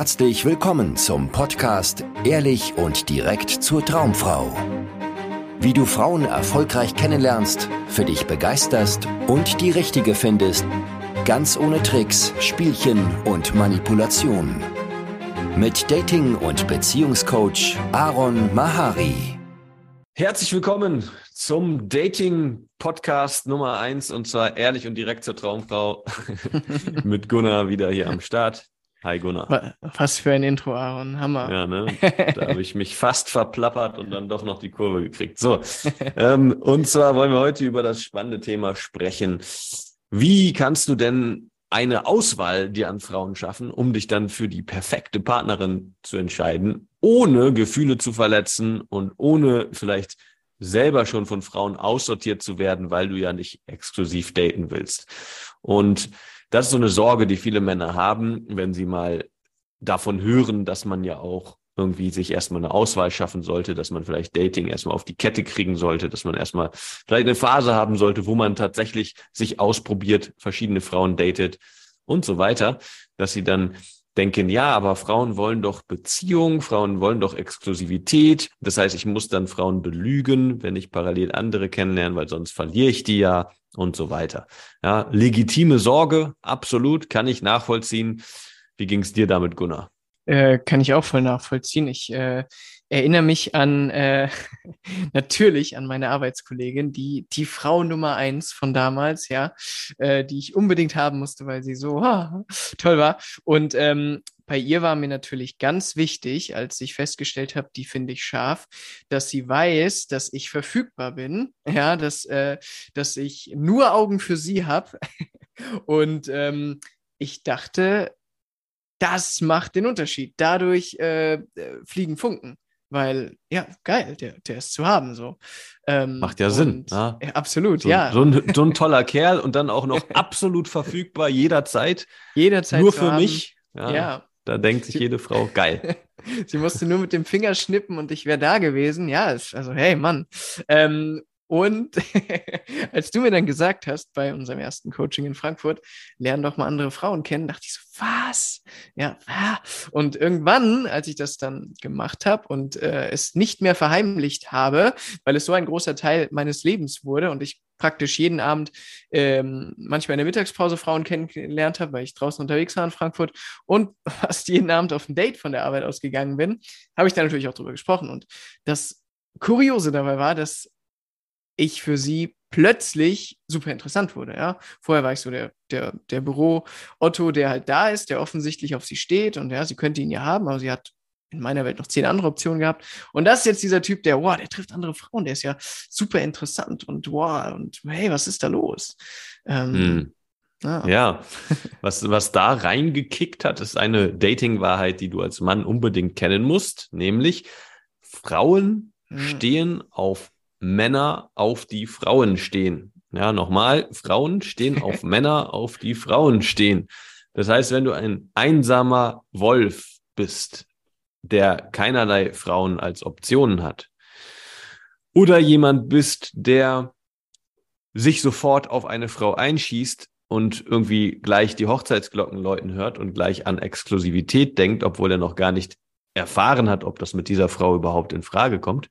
Herzlich willkommen zum Podcast Ehrlich und direkt zur Traumfrau. Wie du Frauen erfolgreich kennenlernst, für dich begeisterst und die richtige findest, ganz ohne Tricks, Spielchen und Manipulation. Mit Dating- und Beziehungscoach Aaron Mahari. Herzlich willkommen zum Dating-Podcast Nummer eins und zwar ehrlich und direkt zur Traumfrau mit Gunnar wieder hier am Start. Hi Gunnar. Was für ein Intro, Aaron. Hammer. Ja, ne? Da habe ich mich fast verplappert und dann doch noch die Kurve gekriegt. So, ähm, und zwar wollen wir heute über das spannende Thema sprechen. Wie kannst du denn eine Auswahl dir an Frauen schaffen, um dich dann für die perfekte Partnerin zu entscheiden, ohne Gefühle zu verletzen und ohne vielleicht selber schon von Frauen aussortiert zu werden, weil du ja nicht exklusiv daten willst. Und das ist so eine Sorge, die viele Männer haben, wenn sie mal davon hören, dass man ja auch irgendwie sich erstmal eine Auswahl schaffen sollte, dass man vielleicht Dating erstmal auf die Kette kriegen sollte, dass man erstmal vielleicht eine Phase haben sollte, wo man tatsächlich sich ausprobiert, verschiedene Frauen datet und so weiter, dass sie dann denken, ja, aber Frauen wollen doch Beziehung, Frauen wollen doch Exklusivität. Das heißt, ich muss dann Frauen belügen, wenn ich parallel andere kennenlerne, weil sonst verliere ich die ja und so weiter. Ja, legitime Sorge, absolut, kann ich nachvollziehen. Wie ging es dir damit, Gunnar? Äh, kann ich auch voll nachvollziehen. Ich äh, erinnere mich an äh, natürlich an meine Arbeitskollegin, die die Frau Nummer eins von damals, ja, äh, die ich unbedingt haben musste, weil sie so ah, toll war. Und ähm, bei ihr war mir natürlich ganz wichtig, als ich festgestellt habe, die finde ich scharf, dass sie weiß, dass ich verfügbar bin, ja, dass, äh, dass ich nur Augen für sie habe. Und ähm, ich dachte, das macht den Unterschied. Dadurch äh, äh, fliegen Funken. Weil, ja, geil, der, der ist zu haben so. Ähm, Macht ja Sinn. Ja. ja absolut, so, ja. So ein, so ein toller Kerl und dann auch noch absolut verfügbar jederzeit. Jederzeit. Nur für haben. mich. Ja. ja. Da denkt sich jede Frau, geil. Sie musste nur mit dem Finger schnippen und ich wäre da gewesen. Ja, also hey, Mann. Ähm, und als du mir dann gesagt hast, bei unserem ersten Coaching in Frankfurt, lern doch mal andere Frauen kennen, dachte ich so, was? Ja, und irgendwann, als ich das dann gemacht habe und äh, es nicht mehr verheimlicht habe, weil es so ein großer Teil meines Lebens wurde und ich praktisch jeden Abend ähm, manchmal in der Mittagspause Frauen kennengelernt habe, weil ich draußen unterwegs war in Frankfurt und fast jeden Abend auf ein Date von der Arbeit ausgegangen bin, habe ich da natürlich auch drüber gesprochen. Und das Kuriose dabei war, dass ich für sie plötzlich super interessant wurde. Ja? Vorher war ich so der, der, der Büro-Otto, der halt da ist, der offensichtlich auf sie steht und ja, sie könnte ihn ja haben, aber sie hat in meiner Welt noch zehn andere Optionen gehabt. Und das ist jetzt dieser Typ, der, wow, der trifft andere Frauen, der ist ja super interessant und wow, und hey, was ist da los? Ähm, hm. Ah. Ja, was, was da reingekickt hat, ist eine Dating-Wahrheit, die du als Mann unbedingt kennen musst, nämlich Frauen hm. stehen auf Männer auf die Frauen stehen. Ja, nochmal, Frauen stehen auf Männer, auf die Frauen stehen. Das heißt, wenn du ein einsamer Wolf bist, der keinerlei Frauen als Optionen hat, oder jemand bist, der sich sofort auf eine Frau einschießt und irgendwie gleich die Hochzeitsglocken läuten hört und gleich an Exklusivität denkt, obwohl er noch gar nicht erfahren hat, ob das mit dieser Frau überhaupt in Frage kommt,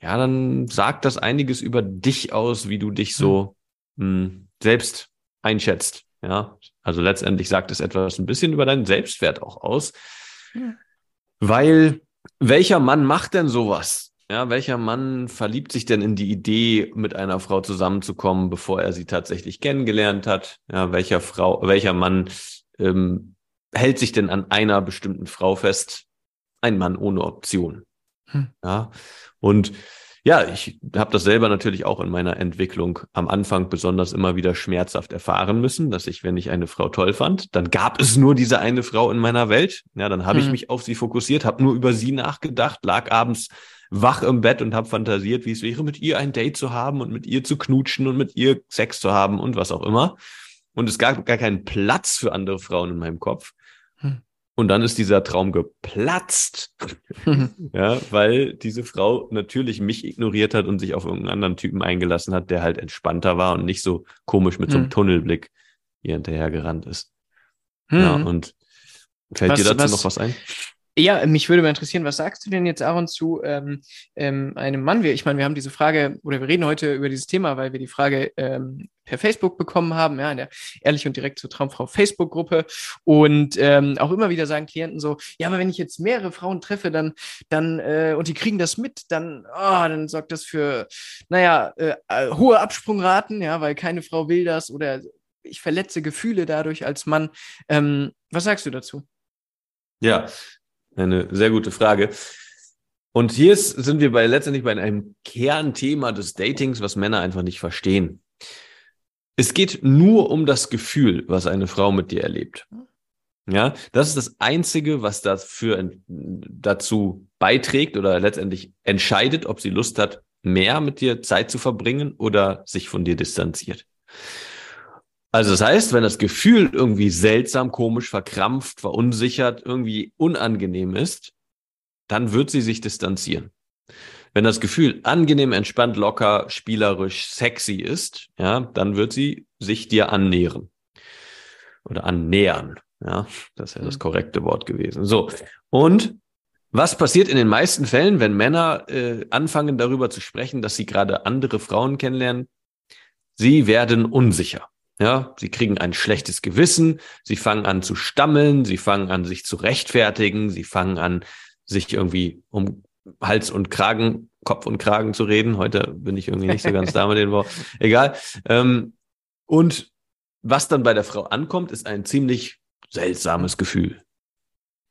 ja, dann sagt das einiges über dich aus, wie du dich so hm. mh, selbst einschätzt. Ja, also letztendlich sagt es etwas ein bisschen über deinen Selbstwert auch aus. Ja. Weil welcher Mann macht denn sowas? Ja, welcher Mann verliebt sich denn in die Idee, mit einer Frau zusammenzukommen, bevor er sie tatsächlich kennengelernt hat? Ja, welcher Frau, welcher Mann ähm, hält sich denn an einer bestimmten Frau fest? Ein Mann ohne Option. Hm. Ja, und ja, ich habe das selber natürlich auch in meiner Entwicklung am Anfang besonders immer wieder schmerzhaft erfahren müssen, dass ich, wenn ich eine Frau toll fand, dann gab es nur diese eine Frau in meiner Welt. Ja, dann habe hm. ich mich auf sie fokussiert, habe nur über sie nachgedacht, lag abends wach im Bett und habe fantasiert, wie es wäre, mit ihr ein Date zu haben und mit ihr zu knutschen und mit ihr Sex zu haben und was auch immer. Und es gab gar keinen Platz für andere Frauen in meinem Kopf. Und dann ist dieser Traum geplatzt. ja, weil diese Frau natürlich mich ignoriert hat und sich auf irgendeinen anderen Typen eingelassen hat, der halt entspannter war und nicht so komisch mit so einem hm. Tunnelblick hier hinterher gerannt ist. Ja, hm. und Fällt was, dir dazu was, noch was ein? Ja, mich würde mal interessieren, was sagst du denn jetzt, Aaron, zu ähm, ähm, einem Mann? Ich meine, wir haben diese Frage, oder wir reden heute über dieses Thema, weil wir die Frage ähm, per Facebook bekommen haben, ja, in der Ehrlich und Direkt zur Traumfrau Facebook-Gruppe. Und ähm, auch immer wieder sagen Klienten so, ja, aber wenn ich jetzt mehrere Frauen treffe, dann, dann, äh, und die kriegen das mit, dann, oh, dann sorgt das für, naja, äh, äh, hohe Absprungraten, ja, weil keine Frau will das oder ich verletze Gefühle dadurch als Mann. Ähm, was sagst du dazu? Ja, eine sehr gute Frage. Und hier ist, sind wir bei, letztendlich bei einem Kernthema des Datings, was Männer einfach nicht verstehen. Es geht nur um das Gefühl, was eine Frau mit dir erlebt. Ja, das ist das Einzige, was dafür dazu beiträgt oder letztendlich entscheidet, ob sie Lust hat, mehr mit dir Zeit zu verbringen oder sich von dir distanziert. Also das heißt, wenn das Gefühl irgendwie seltsam, komisch, verkrampft, verunsichert, irgendwie unangenehm ist, dann wird sie sich distanzieren. Wenn das Gefühl angenehm, entspannt, locker, spielerisch, sexy ist, ja, dann wird sie sich dir annähern. Oder annähern. Ja, das ist ja das mhm. korrekte Wort gewesen. So. Und was passiert in den meisten Fällen, wenn Männer äh, anfangen darüber zu sprechen, dass sie gerade andere Frauen kennenlernen? Sie werden unsicher. Ja, sie kriegen ein schlechtes Gewissen, sie fangen an zu stammeln, sie fangen an, sich zu rechtfertigen, sie fangen an, sich irgendwie um Hals und Kragen, Kopf und Kragen zu reden. Heute bin ich irgendwie nicht so ganz da mit den Worten. Egal. Ähm, und was dann bei der Frau ankommt, ist ein ziemlich seltsames Gefühl.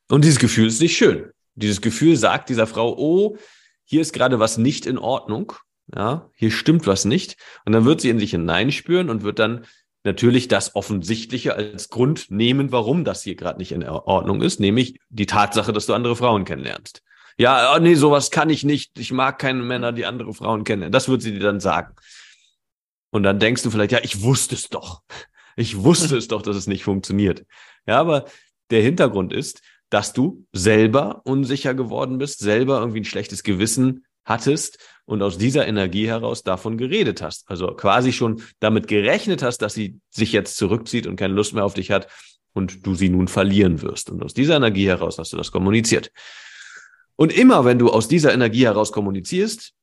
Und dieses Gefühl ist nicht schön. Dieses Gefühl sagt dieser Frau, oh, hier ist gerade was nicht in Ordnung. Ja, hier stimmt was nicht. Und dann wird sie in sich hineinspüren und wird dann natürlich das Offensichtliche als Grund nehmen, warum das hier gerade nicht in Ordnung ist, nämlich die Tatsache, dass du andere Frauen kennenlernst. Ja, oh nee, sowas kann ich nicht. Ich mag keine Männer, die andere Frauen kennen. Das wird sie dir dann sagen. Und dann denkst du vielleicht, ja, ich wusste es doch. Ich wusste es doch, dass es nicht funktioniert. Ja, aber der Hintergrund ist, dass du selber unsicher geworden bist, selber irgendwie ein schlechtes Gewissen hattest und aus dieser Energie heraus davon geredet hast. Also quasi schon damit gerechnet hast, dass sie sich jetzt zurückzieht und keine Lust mehr auf dich hat und du sie nun verlieren wirst. Und aus dieser Energie heraus hast du das kommuniziert. Und immer, wenn du aus dieser Energie heraus kommunizierst,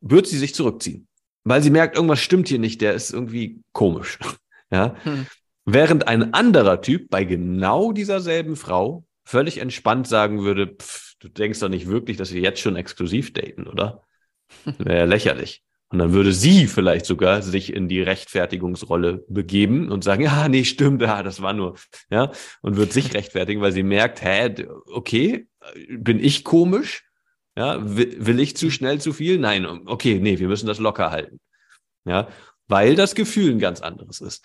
wird sie sich zurückziehen. Weil sie merkt, irgendwas stimmt hier nicht, der ist irgendwie komisch. Ja. Hm. Während ein anderer Typ bei genau dieser selben Frau völlig entspannt sagen würde, pff, du denkst doch nicht wirklich, dass wir jetzt schon exklusiv daten, oder? Wäre ja lächerlich. Und dann würde sie vielleicht sogar sich in die Rechtfertigungsrolle begeben und sagen, ja, nee, stimmt, ja, das war nur, ja, und wird sich rechtfertigen, weil sie merkt, hä, okay, bin ich komisch? Ja, will, ich zu schnell zu viel? Nein, okay, nee, wir müssen das locker halten. Ja, weil das Gefühl ein ganz anderes ist.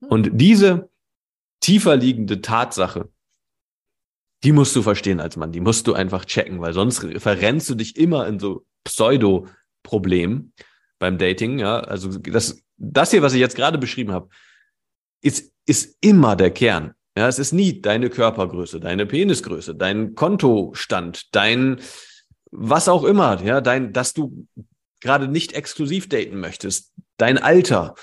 Und diese tiefer liegende Tatsache, die musst du verstehen als Mann, die musst du einfach checken, weil sonst verrennst du dich immer in so Pseudo-Problem beim Dating. Ja, also das, das hier, was ich jetzt gerade beschrieben habe, ist, ist immer der Kern. Ja, es ist nie deine Körpergröße, deine Penisgröße, dein Kontostand, dein was auch immer, ja, dein, dass du gerade nicht exklusiv daten möchtest, dein Alter,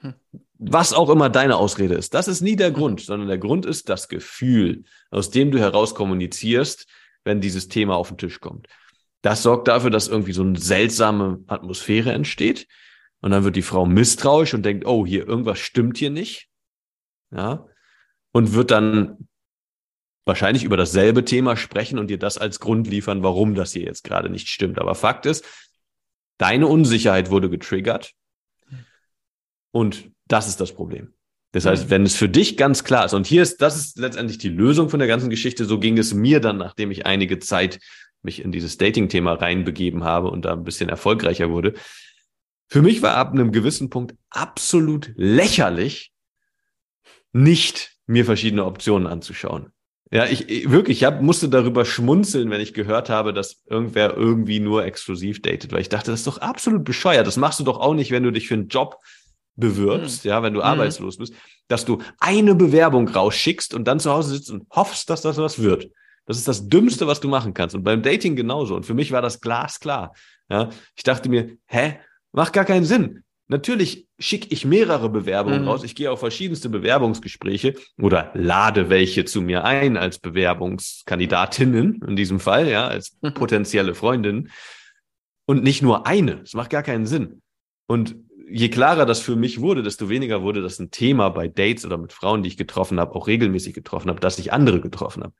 hm. was auch immer deine Ausrede ist. Das ist nie der Grund, sondern der Grund ist das Gefühl, aus dem du heraus kommunizierst, wenn dieses Thema auf den Tisch kommt. Das sorgt dafür, dass irgendwie so eine seltsame Atmosphäre entsteht. Und dann wird die Frau misstrauisch und denkt, oh, hier, irgendwas stimmt hier nicht. Ja. Und wird dann wahrscheinlich über dasselbe Thema sprechen und dir das als Grund liefern, warum das hier jetzt gerade nicht stimmt. Aber Fakt ist, deine Unsicherheit wurde getriggert. Und das ist das Problem. Das heißt, mhm. wenn es für dich ganz klar ist, und hier ist, das ist letztendlich die Lösung von der ganzen Geschichte, so ging es mir dann, nachdem ich einige Zeit mich in dieses Dating-Thema reinbegeben habe und da ein bisschen erfolgreicher wurde. Für mich war ab einem gewissen Punkt absolut lächerlich, nicht mir verschiedene Optionen anzuschauen. Ja, ich, ich wirklich, ich hab, musste darüber schmunzeln, wenn ich gehört habe, dass irgendwer irgendwie nur exklusiv datet, weil ich dachte, das ist doch absolut bescheuert. Das machst du doch auch nicht, wenn du dich für einen Job bewirbst, mhm. ja, wenn du mhm. arbeitslos bist, dass du eine Bewerbung rausschickst und dann zu Hause sitzt und hoffst, dass das was wird. Das ist das Dümmste, was du machen kannst. Und beim Dating genauso. Und für mich war das glasklar. Ja, ich dachte mir, hä, macht gar keinen Sinn. Natürlich schicke ich mehrere Bewerbungen mhm. raus. Ich gehe auf verschiedenste Bewerbungsgespräche oder lade welche zu mir ein als Bewerbungskandidatinnen in diesem Fall, ja, als potenzielle Freundinnen. Und nicht nur eine. Das macht gar keinen Sinn. Und je klarer das für mich wurde, desto weniger wurde das ein Thema bei Dates oder mit Frauen, die ich getroffen habe, auch regelmäßig getroffen habe, dass ich andere getroffen habe.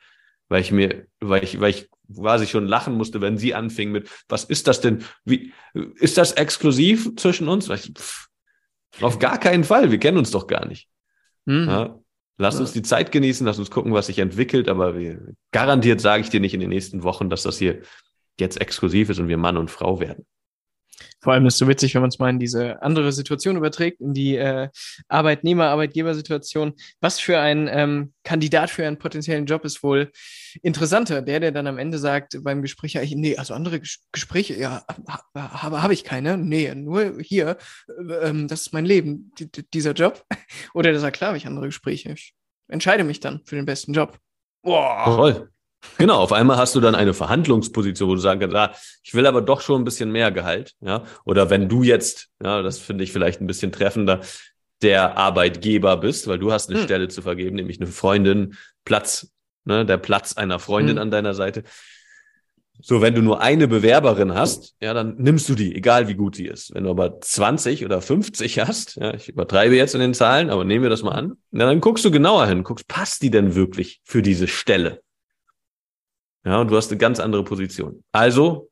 Weil ich mir, weil ich, weil ich quasi schon lachen musste, wenn sie anfing mit, was ist das denn? Wie, ist das exklusiv zwischen uns? Ich, pff, auf gar keinen Fall. Wir kennen uns doch gar nicht. Mhm. Ja, lass uns die Zeit genießen, lass uns gucken, was sich entwickelt, aber wir, garantiert sage ich dir nicht in den nächsten Wochen, dass das hier jetzt exklusiv ist und wir Mann und Frau werden. Vor allem ist es so witzig, wenn man es mal in diese andere Situation überträgt, in die äh, Arbeitnehmer-Arbeitgeber-Situation. Was für ein ähm, Kandidat für einen potenziellen Job ist wohl interessanter? Der, der dann am Ende sagt beim Gespräch, ja, ich, nee, also andere Ges Gespräche, ja, habe hab ich keine. Nee, nur hier, äh, ähm, das ist mein Leben, die, dieser Job. Oder der sagt, klar, habe ich andere Gespräche. Ich entscheide mich dann für den besten Job. Boah. Toll. Genau, auf einmal hast du dann eine Verhandlungsposition, wo du sagen kannst, ah, ich will aber doch schon ein bisschen mehr Gehalt, ja. Oder wenn du jetzt, ja, das finde ich vielleicht ein bisschen treffender, der Arbeitgeber bist, weil du hast eine hm. Stelle zu vergeben, nämlich eine Freundin, Platz, ne, der Platz einer Freundin hm. an deiner Seite. So, wenn du nur eine Bewerberin hast, ja, dann nimmst du die, egal wie gut sie ist. Wenn du aber 20 oder 50 hast, ja, ich übertreibe jetzt in den Zahlen, aber nehmen wir das mal an, ja, dann guckst du genauer hin, guckst, passt die denn wirklich für diese Stelle? Ja, und du hast eine ganz andere Position. Also,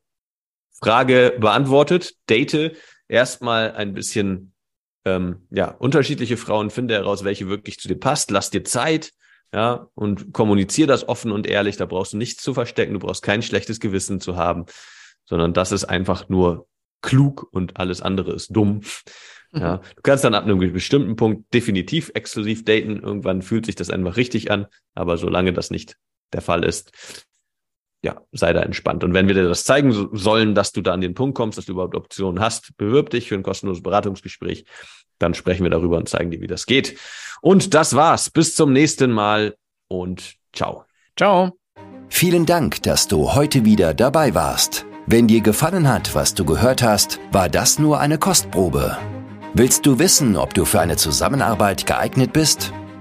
Frage beantwortet, date erstmal ein bisschen ähm, ja, unterschiedliche Frauen, finde heraus, welche wirklich zu dir passt, lass dir Zeit, ja, und kommunizier das offen und ehrlich. Da brauchst du nichts zu verstecken, du brauchst kein schlechtes Gewissen zu haben, sondern das ist einfach nur klug und alles andere ist dumm. Mhm. Ja, du kannst dann ab einem bestimmten Punkt definitiv exklusiv daten. Irgendwann fühlt sich das einfach richtig an. Aber solange das nicht der Fall ist, ja, sei da entspannt. Und wenn wir dir das zeigen sollen, dass du da an den Punkt kommst, dass du überhaupt Optionen hast, bewirb dich für ein kostenloses Beratungsgespräch. Dann sprechen wir darüber und zeigen dir, wie das geht. Und das war's. Bis zum nächsten Mal und ciao. Ciao. Vielen Dank, dass du heute wieder dabei warst. Wenn dir gefallen hat, was du gehört hast, war das nur eine Kostprobe. Willst du wissen, ob du für eine Zusammenarbeit geeignet bist?